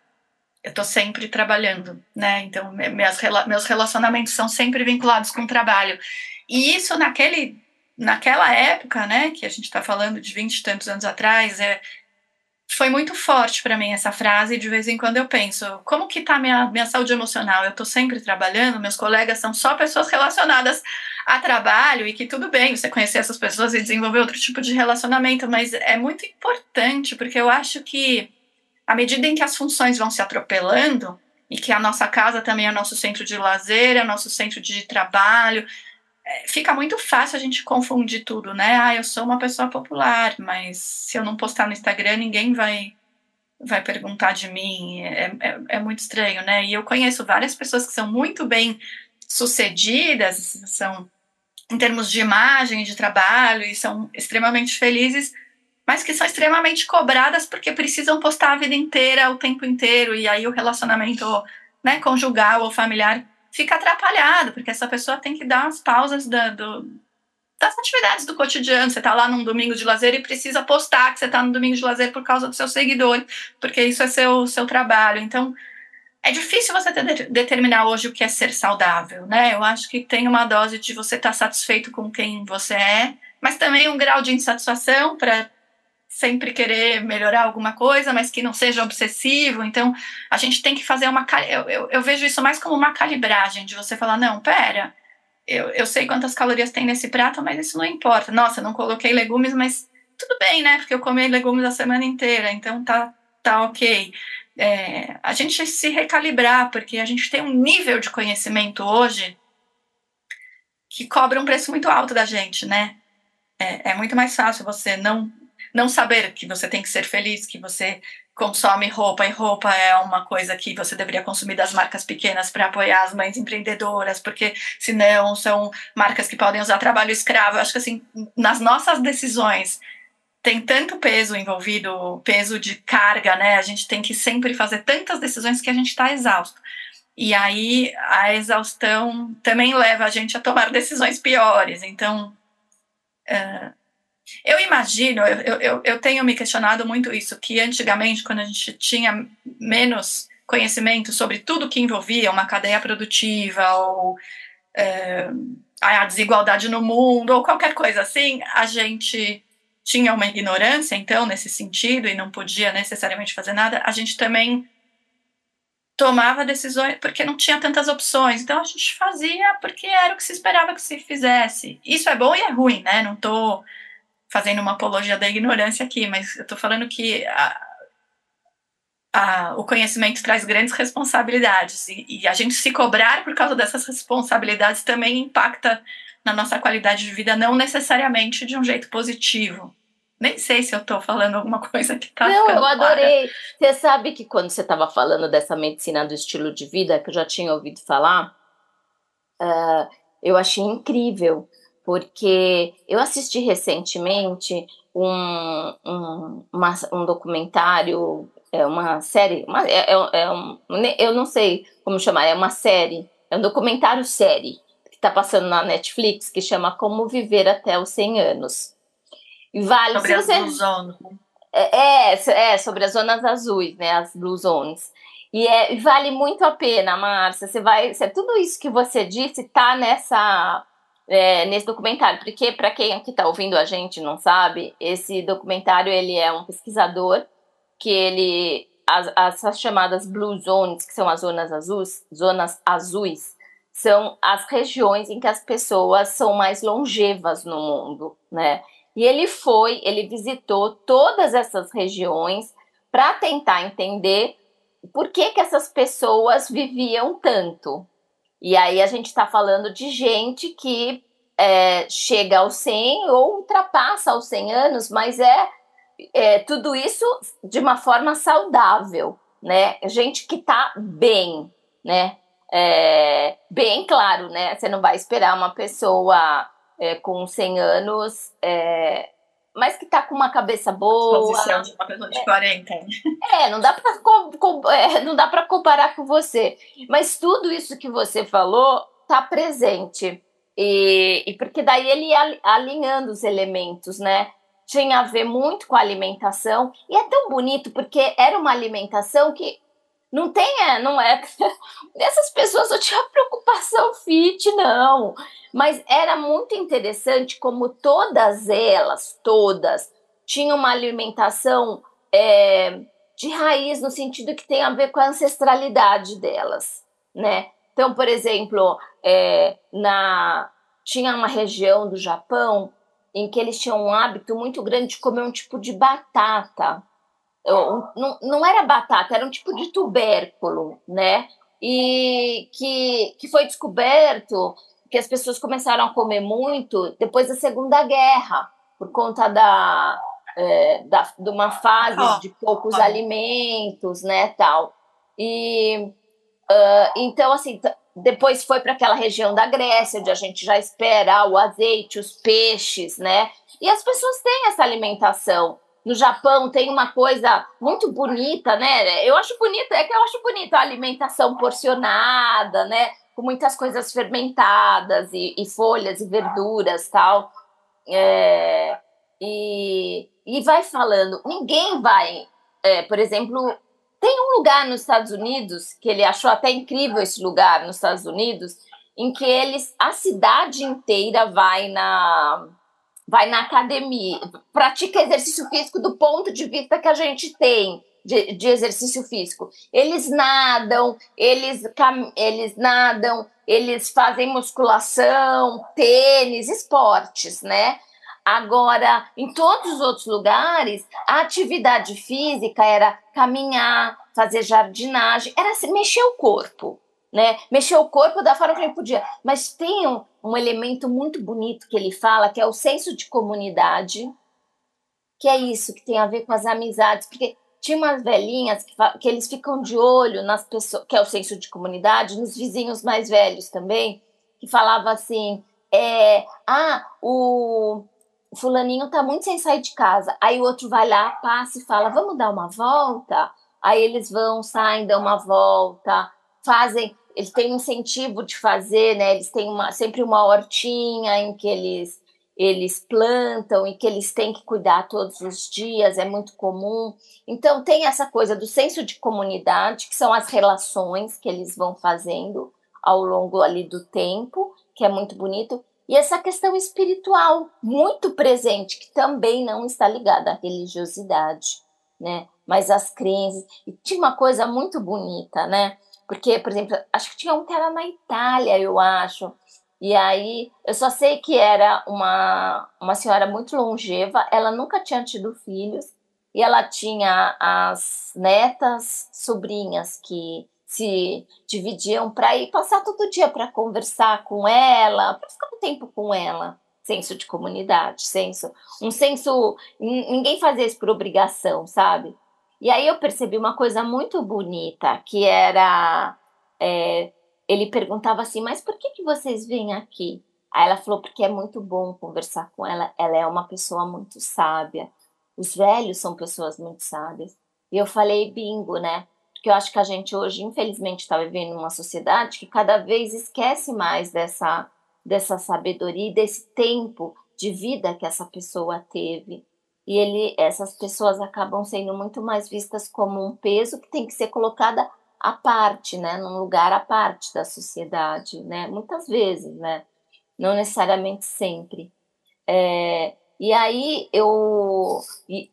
Eu tô sempre trabalhando, né? Então, minhas, meus relacionamentos são sempre vinculados com o trabalho. E isso naquele, naquela época, né, que a gente está falando de vinte e tantos anos atrás, é, foi muito forte para mim essa frase. De vez em quando eu penso, como que tá minha, minha saúde emocional? Eu estou sempre trabalhando, meus colegas são só pessoas relacionadas a trabalho e que tudo bem você conhecer essas pessoas e desenvolver outro tipo de relacionamento, mas é muito importante porque eu acho que à medida em que as funções vão se atropelando e que a nossa casa também é nosso centro de lazer, é nosso centro de trabalho, fica muito fácil a gente confundir tudo, né? Ah, eu sou uma pessoa popular, mas se eu não postar no Instagram, ninguém vai vai perguntar de mim. É, é, é muito estranho, né? E eu conheço várias pessoas que são muito bem sucedidas, são em termos de imagem de trabalho, e são extremamente felizes, mas que são extremamente cobradas porque precisam postar a vida inteira, o tempo inteiro, e aí o relacionamento né, conjugal ou familiar fica atrapalhado, porque essa pessoa tem que dar umas pausas da, do, das atividades do cotidiano. Você está lá num domingo de lazer e precisa postar que você está no domingo de lazer por causa do seu seguidor, porque isso é seu, seu trabalho. Então, é difícil você ter, determinar hoje o que é ser saudável, né? Eu acho que tem uma dose de você estar tá satisfeito com quem você é, mas também um grau de insatisfação para sempre querer melhorar alguma coisa, mas que não seja obsessivo. Então, a gente tem que fazer uma. Eu, eu, eu, vejo isso mais como uma calibragem, de você falar: não, pera, eu, eu sei quantas calorias tem nesse prato, mas isso não importa. Nossa, não coloquei legumes, mas tudo bem, né? Porque eu comi legumes a semana inteira, então tá, tá ok. É, a gente se recalibrar, porque a gente tem um nível de conhecimento hoje que cobra um preço muito alto da gente, né? É, é muito mais fácil você não não saber que você tem que ser feliz, que você consome roupa e roupa é uma coisa que você deveria consumir das marcas pequenas para apoiar as mães empreendedoras, porque senão são marcas que podem usar trabalho escravo. Eu acho que assim, nas nossas decisões tem tanto peso envolvido, peso de carga, né? A gente tem que sempre fazer tantas decisões que a gente está exausto. E aí a exaustão também leva a gente a tomar decisões piores. Então, uh, eu imagino, eu, eu, eu tenho me questionado muito isso, que antigamente, quando a gente tinha menos conhecimento sobre tudo que envolvia uma cadeia produtiva ou é, a desigualdade no mundo ou qualquer coisa assim, a gente tinha uma ignorância, então, nesse sentido, e não podia necessariamente fazer nada, a gente também tomava decisões porque não tinha tantas opções. Então a gente fazia porque era o que se esperava que se fizesse. Isso é bom e é ruim, né? Não estou fazendo uma apologia da ignorância aqui, mas eu estou falando que a, a, o conhecimento traz grandes responsabilidades e, e, a gente se cobrar por causa dessas responsabilidades também impacta na nossa qualidade de vida, não necessariamente de um jeito positivo. Nem sei se eu estou falando alguma coisa que está. Não, eu adorei. Você sabe que quando você estava falando dessa medicina do estilo de vida, que eu já tinha ouvido falar, uh, eu achei incrível porque eu assisti recentemente um, um, uma, um documentário, é uma série, uma, é, é, é um, eu não sei como chamar, é uma série, é um documentário série que está passando na Netflix que chama Como Viver até os 100 Anos. E vale sobre as você... blue zones. É, é, é, sobre as zonas azuis, né, as blue zones. E é, vale muito a pena, Márcia. Você vai, você, tudo isso que você disse tá nessa é, nesse documentário, porque para quem que está ouvindo a gente não sabe, esse documentário ele é um pesquisador que ele as, as chamadas blue zones, que são as zonas azuis, zonas azuis, são as regiões em que as pessoas são mais longevas no mundo, né? E ele foi, ele visitou todas essas regiões para tentar entender por que, que essas pessoas viviam tanto, e aí a gente está falando de gente que é, chega aos 100 ou ultrapassa aos 100 anos, mas é, é tudo isso de uma forma saudável, né? Gente que está bem, né? É, bem claro, né? Você não vai esperar uma pessoa é, com 100 anos é, mas que tá com uma cabeça boa. Posição de uma pessoa de 40. É, não dá para é, não dá para comparar com você. Mas tudo isso que você falou tá presente. E, e porque daí ele ia alinhando os elementos, né? Tinha a ver muito com a alimentação. E é tão bonito porque era uma alimentação que não tem, é, não é. Essas pessoas não tinham preocupação fit, não. Mas era muito interessante como todas elas, todas, tinham uma alimentação é, de raiz, no sentido que tem a ver com a ancestralidade delas, né? Então, por exemplo, é, na, tinha uma região do Japão em que eles tinham um hábito muito grande de comer um tipo de batata não, não era batata, era um tipo de tubérculo, né? E que, que foi descoberto que as pessoas começaram a comer muito depois da Segunda Guerra, por conta da, é, da, de uma fase de poucos alimentos, né, tal. E uh, então, assim, depois foi para aquela região da Grécia, onde a gente já espera o azeite, os peixes, né? E as pessoas têm essa alimentação no Japão tem uma coisa muito bonita, né? Eu acho bonita, é que eu acho bonita a alimentação porcionada, né? Com muitas coisas fermentadas e, e folhas e verduras tal. É, e, e vai falando. Ninguém vai, é, por exemplo, tem um lugar nos Estados Unidos que ele achou até incrível esse lugar nos Estados Unidos, em que eles a cidade inteira vai na vai na academia, pratica exercício físico do ponto de vista que a gente tem de, de exercício físico. Eles nadam, eles, eles nadam, eles fazem musculação, tênis, esportes, né? Agora, em todos os outros lugares, a atividade física era caminhar, fazer jardinagem, era mexer o corpo, né? Mexer o corpo da forma que ele podia. Mas tem um, um elemento muito bonito que ele fala, que é o senso de comunidade, que é isso, que tem a ver com as amizades, porque tinha umas velhinhas que, que eles ficam de olho nas pessoas, que é o senso de comunidade, nos vizinhos mais velhos também, que falava assim, é, ah, o fulaninho tá muito sem sair de casa. Aí o outro vai lá, passa e fala: vamos dar uma volta? Aí eles vão, saem, dão uma volta, fazem. Eles têm incentivo de fazer, né? Eles têm uma, sempre uma hortinha em que eles, eles plantam e que eles têm que cuidar todos os dias, é muito comum. Então, tem essa coisa do senso de comunidade, que são as relações que eles vão fazendo ao longo ali do tempo, que é muito bonito. E essa questão espiritual muito presente, que também não está ligada à religiosidade, né? Mas às crenças. E tinha uma coisa muito bonita, né? Porque, por exemplo, acho que tinha um que era na Itália, eu acho. E aí, eu só sei que era uma, uma senhora muito longeva, ela nunca tinha tido filhos, e ela tinha as netas, sobrinhas que se dividiam para ir passar todo dia para conversar com ela, para ficar um tempo com ela. Senso de comunidade, senso, um senso. Ninguém fazia isso por obrigação, sabe? E aí eu percebi uma coisa muito bonita, que era. É, ele perguntava assim, mas por que, que vocês vêm aqui? Aí ela falou, porque é muito bom conversar com ela, ela é uma pessoa muito sábia. Os velhos são pessoas muito sábias. E eu falei, bingo, né? porque eu acho que a gente hoje, infelizmente, está vivendo uma sociedade que cada vez esquece mais dessa, dessa sabedoria e desse tempo de vida que essa pessoa teve. E ele, essas pessoas acabam sendo muito mais vistas como um peso que tem que ser colocada à parte, né, num lugar à parte da sociedade, né, muitas vezes, né, não necessariamente sempre. É, e aí eu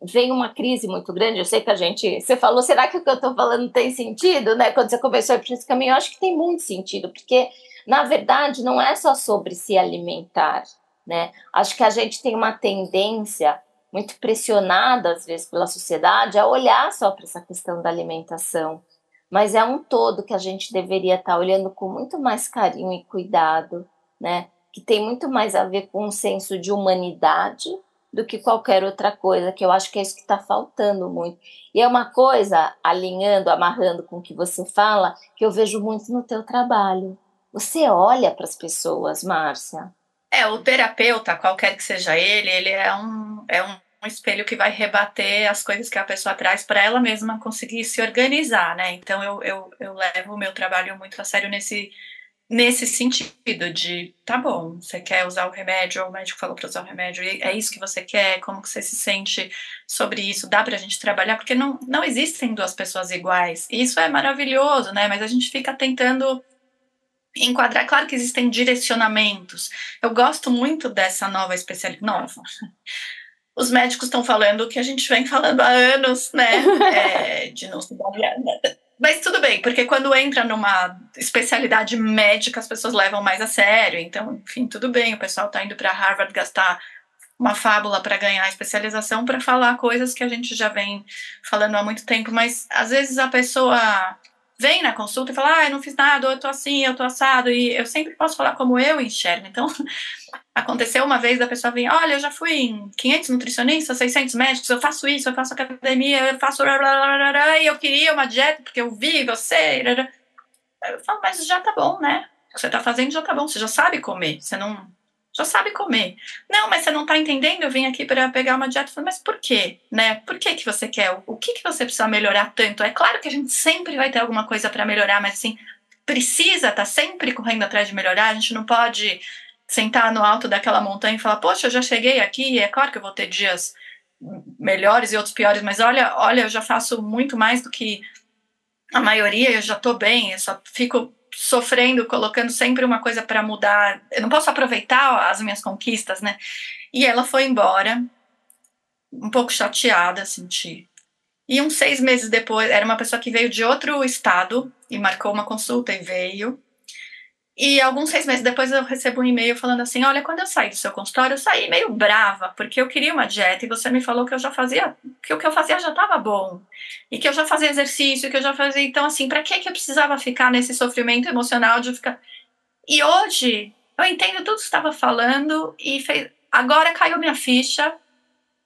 vem uma crise muito grande. Eu sei que a gente. Você falou, será que o que eu estou falando tem sentido? Né? Quando você começou a por esse caminho, eu acho que tem muito sentido, porque na verdade não é só sobre se alimentar. Né? Acho que a gente tem uma tendência muito pressionada, às vezes, pela sociedade, a olhar só para essa questão da alimentação. Mas é um todo que a gente deveria estar tá olhando com muito mais carinho e cuidado, né? que tem muito mais a ver com um senso de humanidade do que qualquer outra coisa, que eu acho que é isso que está faltando muito. E é uma coisa, alinhando, amarrando com o que você fala, que eu vejo muito no teu trabalho. Você olha para as pessoas, Márcia. É, o terapeuta, qualquer que seja ele, ele é um, é um, espelho que vai rebater as coisas que a pessoa traz para ela mesma conseguir se organizar, né? Então eu, eu, eu levo o meu trabalho muito a sério nesse nesse sentido de tá bom, você quer usar o remédio, ou o médico falou para usar o remédio, é isso que você quer, como que você se sente sobre isso, dá pra gente trabalhar, porque não, não existem duas pessoas iguais, e isso é maravilhoso, né, mas a gente fica tentando enquadrar, claro que existem direcionamentos, eu gosto muito dessa nova especialidade, nova, os médicos estão falando o que a gente vem falando há anos, né, é, de não se basear mas tudo bem, porque quando entra numa especialidade médica, as pessoas levam mais a sério. Então, enfim, tudo bem, o pessoal está indo para Harvard gastar uma fábula para ganhar especialização para falar coisas que a gente já vem falando há muito tempo, mas às vezes a pessoa vem na consulta e fala: "Ah, eu não fiz nada, ou eu tô assim, eu tô assado", e eu sempre posso falar como eu enxergo. Então, Aconteceu uma vez da pessoa vir, olha, eu já fui em 500 nutricionistas, 600 médicos, eu faço isso, eu faço academia, eu faço e eu queria uma dieta porque eu vi você. Eu falo, mas já tá bom, né? O que você tá fazendo já tá bom, você já sabe comer, você não já sabe comer. Não, mas você não tá entendendo, eu vim aqui para pegar uma dieta. Falo, mas por quê? Né? Por que que você quer? O que que você precisa melhorar tanto? É claro que a gente sempre vai ter alguma coisa para melhorar, mas assim, precisa tá sempre correndo atrás de melhorar, a gente não pode sentar no alto daquela montanha e falar, poxa, eu já cheguei aqui, é claro que eu vou ter dias melhores e outros piores, mas olha, olha, eu já faço muito mais do que a maioria, eu já estou bem, eu só fico sofrendo, colocando sempre uma coisa para mudar. Eu não posso aproveitar as minhas conquistas, né? E ela foi embora, um pouco chateada, senti. E uns seis meses depois, era uma pessoa que veio de outro estado e marcou uma consulta e veio. E alguns seis meses depois eu recebo um e-mail falando assim: Olha, quando eu saí do seu consultório, eu saí meio brava, porque eu queria uma dieta e você me falou que eu já fazia, que o que eu fazia já estava bom, e que eu já fazia exercício, que eu já fazia. Então, assim, para que, que eu precisava ficar nesse sofrimento emocional de ficar. E hoje eu entendo tudo que estava falando e fez... agora caiu minha ficha.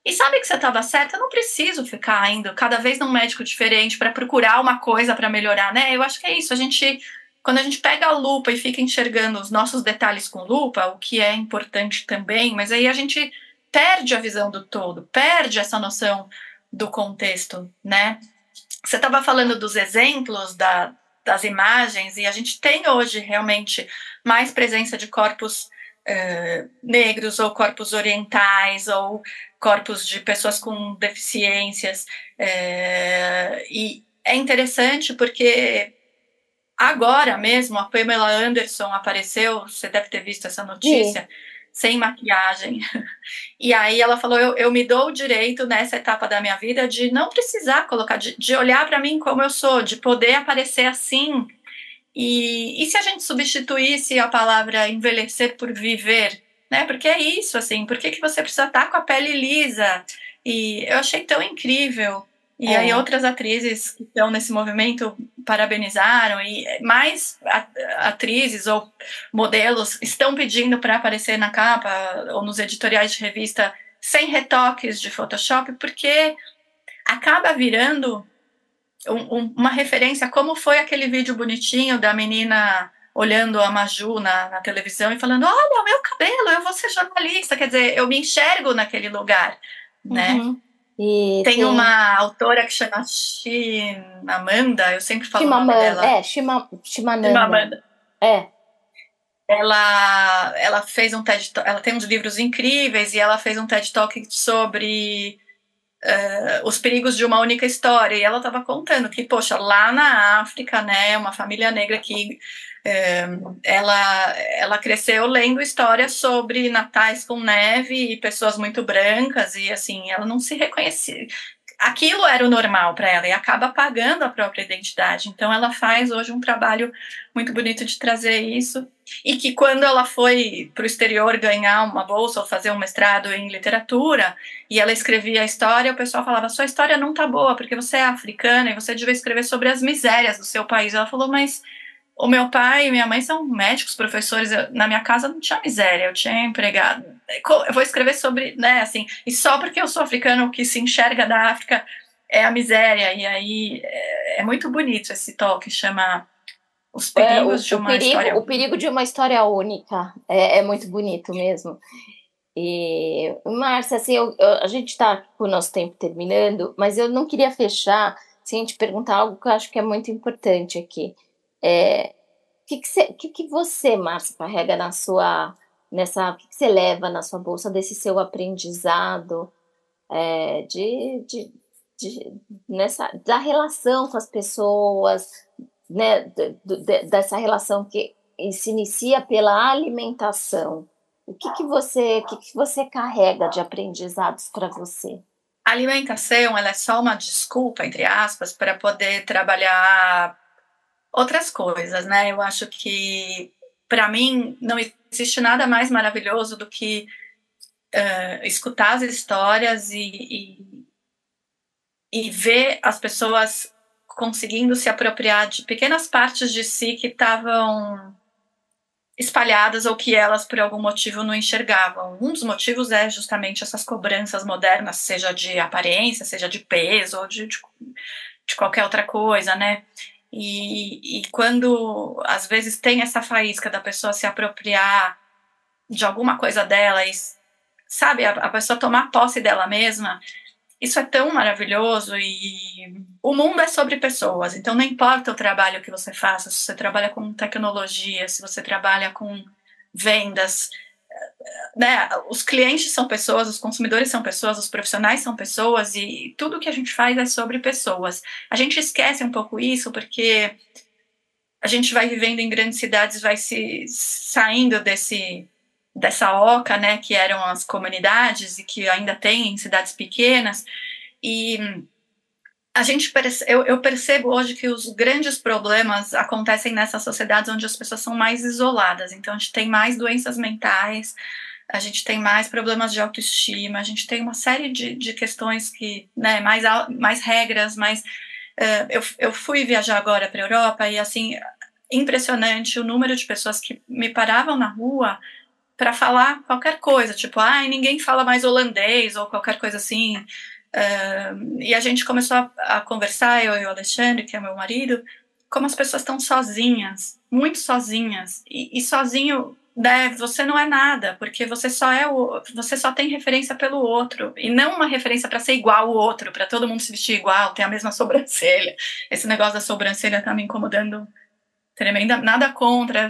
E sabe que você estava certa? Eu não preciso ficar indo cada vez num médico diferente para procurar uma coisa para melhorar, né? Eu acho que é isso. A gente quando a gente pega a lupa e fica enxergando os nossos detalhes com lupa, o que é importante também, mas aí a gente perde a visão do todo, perde essa noção do contexto, né? Você estava falando dos exemplos da, das imagens e a gente tem hoje realmente mais presença de corpos uh, negros ou corpos orientais ou corpos de pessoas com deficiências uh, e é interessante porque Agora mesmo, a Pamela Anderson apareceu, você deve ter visto essa notícia, Sim. sem maquiagem. E aí ela falou: eu, eu me dou o direito nessa etapa da minha vida de não precisar colocar, de, de olhar para mim como eu sou, de poder aparecer assim. E, e se a gente substituísse a palavra envelhecer por viver? Né? Porque é isso, assim, por que, que você precisa estar com a pele lisa? E eu achei tão incrível e é. aí outras atrizes que estão nesse movimento parabenizaram e mais atrizes ou modelos estão pedindo para aparecer na capa ou nos editoriais de revista sem retoques de Photoshop, porque acaba virando um, um, uma referência como foi aquele vídeo bonitinho da menina olhando a Maju na, na televisão e falando, olha, meu cabelo, eu vou ser jornalista, quer dizer, eu me enxergo naquele lugar, né? Uhum. E tem, tem, uma autora que chama Chimamanda, eu sempre falo Chimamanda, o nome dela. É, Chima, Chimamanda. Chimamanda. É. Ela, ela fez um TED ela tem uns livros incríveis e ela fez um TED Talk sobre uh, os perigos de uma única história. E ela estava contando que, poxa, lá na África, né, uma família negra que é, ela, ela cresceu lendo histórias sobre natais com neve e pessoas muito brancas, e assim, ela não se reconhecia. Aquilo era o normal para ela e acaba apagando a própria identidade. Então, ela faz hoje um trabalho muito bonito de trazer isso. E que quando ela foi para o exterior ganhar uma bolsa ou fazer um mestrado em literatura, e ela escrevia a história, o pessoal falava: Sua história não tá boa, porque você é africana e você devia escrever sobre as misérias do seu país. Ela falou: Mas o meu pai e minha mãe são médicos, professores. Eu, na minha casa não tinha miséria, eu tinha empregado. Eu vou escrever sobre, né, assim, e só porque eu sou africano, o que se enxerga da África é a miséria. E aí é, é muito bonito esse toque, chama Os Perigos é, o, de uma perigo, História O perigo de uma história única. É, é muito bonito mesmo. E, Márcia, assim, eu, eu, a gente está com o nosso tempo terminando, mas eu não queria fechar sem te perguntar algo que eu acho que é muito importante aqui. É, o que, que, você, que, que você, Márcia, carrega na sua. Nessa, o que, que você leva na sua bolsa desse seu aprendizado é, de, de, de, nessa, da relação com as pessoas, né, de, de, dessa relação que se inicia pela alimentação. O que, que você que, que você carrega de aprendizados para você? A alimentação ela é só uma desculpa, entre aspas, para poder trabalhar outras coisas, né? Eu acho que, para mim, não existe nada mais maravilhoso do que uh, escutar as histórias e, e, e ver as pessoas conseguindo se apropriar de pequenas partes de si que estavam espalhadas ou que elas por algum motivo não enxergavam. Um dos motivos é justamente essas cobranças modernas, seja de aparência, seja de peso ou de, de, de qualquer outra coisa, né? E, e quando às vezes tem essa faísca da pessoa se apropriar de alguma coisa dela e, sabe, a, a pessoa tomar posse dela mesma, isso é tão maravilhoso e o mundo é sobre pessoas, então não importa o trabalho que você faça, se você trabalha com tecnologia, se você trabalha com vendas, né, os clientes são pessoas, os consumidores são pessoas, os profissionais são pessoas e tudo que a gente faz é sobre pessoas. A gente esquece um pouco isso porque a gente vai vivendo em grandes cidades, vai se saindo desse dessa oca, né, que eram as comunidades e que ainda tem em cidades pequenas e a gente perce eu, eu, percebo hoje que os grandes problemas acontecem nessas sociedades onde as pessoas são mais isoladas. Então, a gente tem mais doenças mentais, a gente tem mais problemas de autoestima, a gente tem uma série de, de questões que, né, mais, mais regras, mais. Uh, eu, eu fui viajar agora para a Europa e, assim, impressionante o número de pessoas que me paravam na rua para falar qualquer coisa, tipo, ai, ah, ninguém fala mais holandês ou qualquer coisa assim. Uh, e a gente começou a, a, conversar, eu e o Alexandre, que é meu marido, como as pessoas estão sozinhas, muito sozinhas. E, e sozinho, né, você não é nada, porque você só é o, você só tem referência pelo outro e não uma referência para ser igual ao outro, para todo mundo se vestir igual, ter a mesma sobrancelha. Esse negócio da sobrancelha tá me incomodando tremenda, nada contra,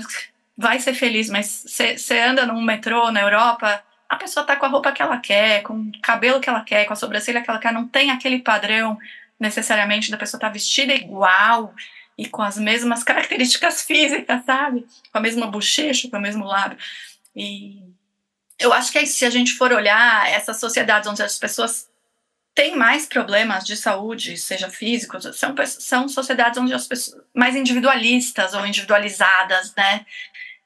vai ser feliz, mas você anda num metrô na Europa, a pessoa tá com a roupa que ela quer, com o cabelo que ela quer, com a sobrancelha que ela quer, não tem aquele padrão necessariamente da pessoa estar tá vestida igual e com as mesmas características físicas, sabe? Com a mesma bochecha, com o mesmo lábio. E eu acho que se a gente for olhar essas sociedades onde as pessoas têm mais problemas de saúde, seja físicos, são, são sociedades onde as pessoas mais individualistas ou individualizadas, né?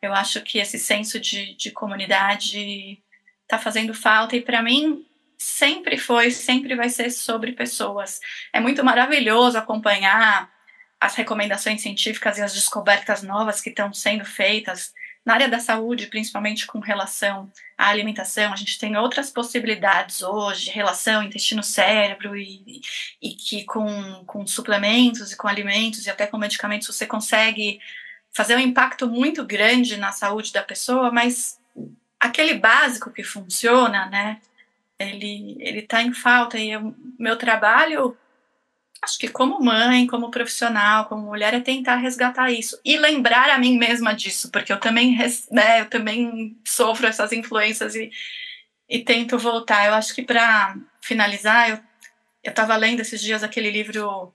Eu acho que esse senso de, de comunidade está fazendo falta e para mim sempre foi, sempre vai ser sobre pessoas. É muito maravilhoso acompanhar as recomendações científicas e as descobertas novas que estão sendo feitas na área da saúde, principalmente com relação à alimentação. A gente tem outras possibilidades hoje, relação intestino-cérebro, e, e que com, com suplementos e com alimentos e até com medicamentos você consegue fazer um impacto muito grande na saúde da pessoa, mas aquele básico que funciona, né? Ele ele está em falta e o meu trabalho, acho que como mãe, como profissional, como mulher, é tentar resgatar isso e lembrar a mim mesma disso, porque eu também, né? Eu também sofro essas influências e e tento voltar. Eu acho que para finalizar, eu eu estava lendo esses dias aquele livro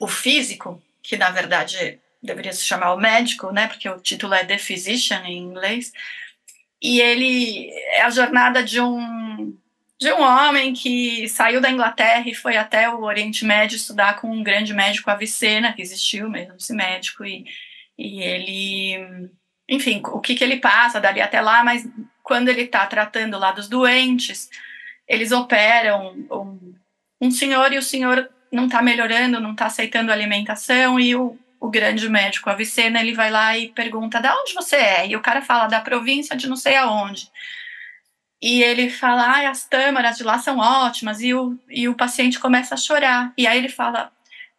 O Físico, que na verdade deveria se chamar O Médico, né? Porque o título é The Physician em inglês e ele é a jornada de um de um homem que saiu da Inglaterra e foi até o Oriente Médio estudar com um grande médico Avicena, que existiu mesmo esse médico, e, e ele, enfim, o que, que ele passa dali até lá, mas quando ele está tratando lá dos doentes, eles operam um, um senhor e o senhor não está melhorando, não está aceitando alimentação, e o o grande médico Avicena, ele vai lá e pergunta: "Da onde você é?" E o cara fala: "Da província de não sei aonde". E ele fala: "Ah, as tâmaras de lá são ótimas". E o, e o paciente começa a chorar. E aí ele fala: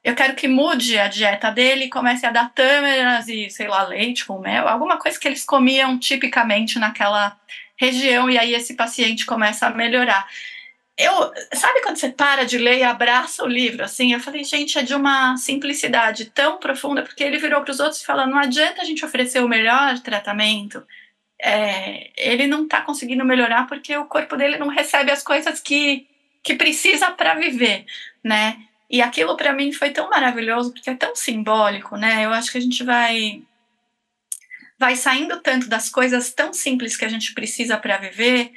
"Eu quero que mude a dieta dele comece a dar tâmaras e, sei lá, leite com mel, alguma coisa que eles comiam tipicamente naquela região". E aí esse paciente começa a melhorar eu, sabe quando você para de ler e abraça o livro, assim? Eu falei, gente, é de uma simplicidade tão profunda, porque ele virou para os outros e falou: não adianta a gente oferecer o melhor tratamento, é, ele não está conseguindo melhorar porque o corpo dele não recebe as coisas que, que precisa para viver, né? E aquilo para mim foi tão maravilhoso, porque é tão simbólico, né? Eu acho que a gente vai vai saindo tanto das coisas tão simples que a gente precisa para viver,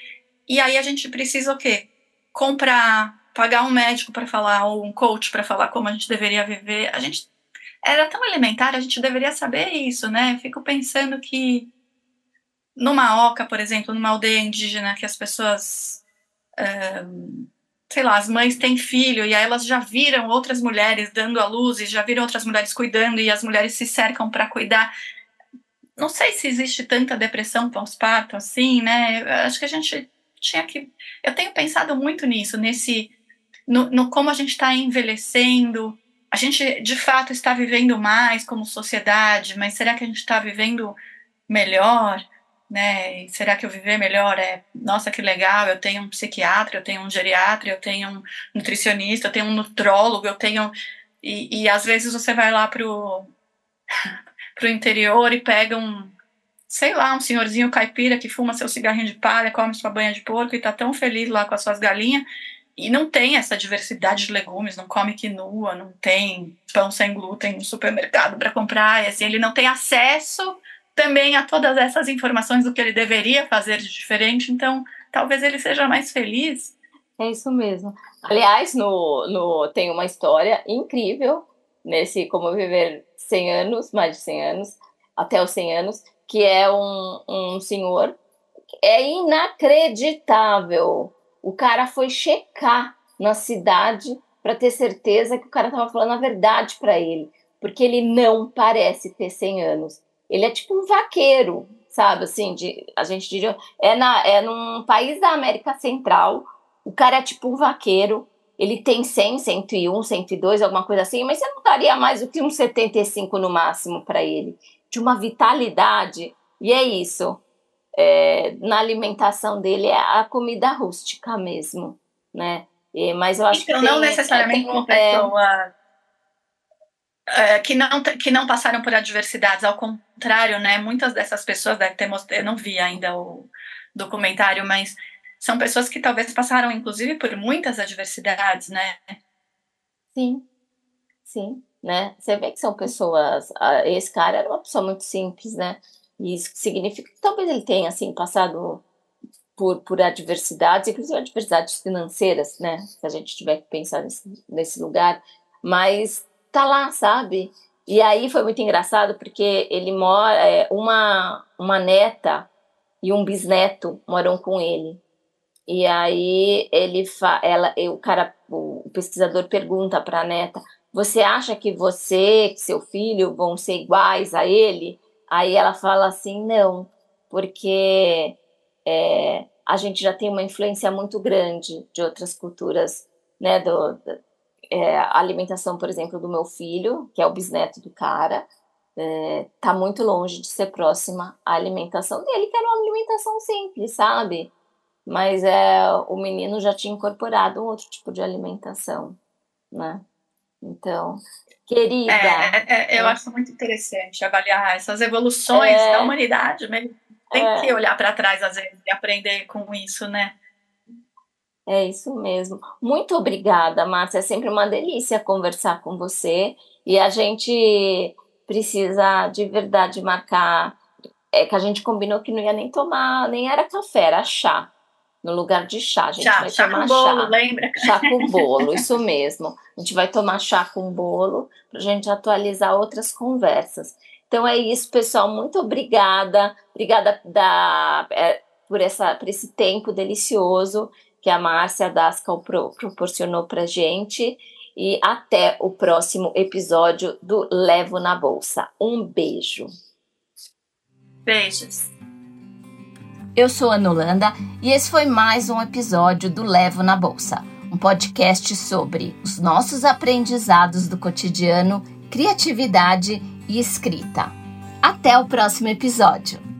e aí a gente precisa o quê? Comprar, pagar um médico para falar ou um coach para falar como a gente deveria viver. A gente era tão elementar, a gente deveria saber isso, né? Fico pensando que numa oca, por exemplo, numa aldeia indígena que as pessoas sei lá, as mães têm filho e aí elas já viram outras mulheres dando a luz e já viram outras mulheres cuidando e as mulheres se cercam para cuidar. Não sei se existe tanta depressão pós-parto assim, né? acho que a gente tinha que. Eu tenho pensado muito nisso, nesse. No, no como a gente está envelhecendo. A gente, de fato, está vivendo mais como sociedade, mas será que a gente está vivendo melhor? Né? será que eu viver melhor é, nossa, que legal, eu tenho um psiquiatra, eu tenho um geriatra, eu tenho um nutricionista, eu tenho um nutrólogo, eu tenho. E, e às vezes você vai lá pro, pro interior e pega um, sei lá, um senhorzinho caipira que fuma seu cigarrinho de palha, come sua banha de porco e tá tão feliz lá com as suas galinhas. E não tem essa diversidade de legumes, não come quinoa, não tem pão sem glúten no supermercado para comprar, e assim, ele não tem acesso também a todas essas informações do que ele deveria fazer de diferente, então talvez ele seja mais feliz É isso mesmo. Aliás, no, no, tem uma história incrível nesse Como Viver 100 anos, mais de 100 anos, até os 100 anos, que é um, um senhor. É inacreditável. O cara foi checar na cidade para ter certeza que o cara estava falando a verdade para ele, porque ele não parece ter 100 anos. Ele é tipo um vaqueiro, sabe? Assim, de, a gente diria. É, na, é num país da América Central. O cara é tipo um vaqueiro. Ele tem 100, 101, 102, alguma coisa assim, mas você não daria mais do que uns 75 no máximo para ele. De uma vitalidade. E é isso. É, na alimentação dele é a comida rústica mesmo, né? E, mas eu acho então, que. não tem, necessariamente uma é, pessoa. É, que, não, que não passaram por adversidades, ao contrário, né? Muitas dessas pessoas devem ter mostrado, eu não vi ainda o documentário, mas são pessoas que talvez passaram, inclusive, por muitas adversidades, né? Sim, sim, né? Você vê que são pessoas. Esse cara era uma pessoa muito simples, né? E isso significa que talvez ele tenha, assim, passado por, por adversidades, inclusive adversidades financeiras, né? Se a gente tiver que pensar nesse, nesse lugar. Mas tá lá, sabe? E aí foi muito engraçado porque ele mora, é, uma, uma neta e um bisneto moram com ele. E aí ele fa, ela, o cara, o pesquisador pergunta para a neta: "Você acha que você, que seu filho vão ser iguais a ele?" Aí ela fala assim: "Não, porque é, a gente já tem uma influência muito grande de outras culturas, né? Do, é, a alimentação, por exemplo, do meu filho, que é o bisneto do cara, é, tá muito longe de ser próxima à alimentação dele, que era uma alimentação simples, sabe? mas é, o menino já tinha incorporado um outro tipo de alimentação, né? Então, querida. É, é, é eu acho muito interessante avaliar essas evoluções da humanidade mesmo. Tem que olhar para trás às vezes e aprender com isso, né? É isso mesmo. Muito obrigada, Márcia. É sempre uma delícia conversar com você. E a gente precisa de verdade marcar. É que a gente combinou que não ia nem tomar, nem era café, era chá no lugar de chá. A gente chá, vai chá tomar com bolo, chá. lembra? Chá com bolo, isso mesmo. A gente vai tomar chá com bolo para a gente atualizar outras conversas. Então é isso, pessoal. Muito obrigada. Obrigada da, é, por, essa, por esse tempo delicioso que a Márcia Dascal pro, proporcionou para gente. E até o próximo episódio do Levo na Bolsa. Um beijo. Beijos. Eu sou a Nolanda e esse foi mais um episódio do Levo na Bolsa, um podcast sobre os nossos aprendizados do cotidiano, criatividade e escrita. Até o próximo episódio!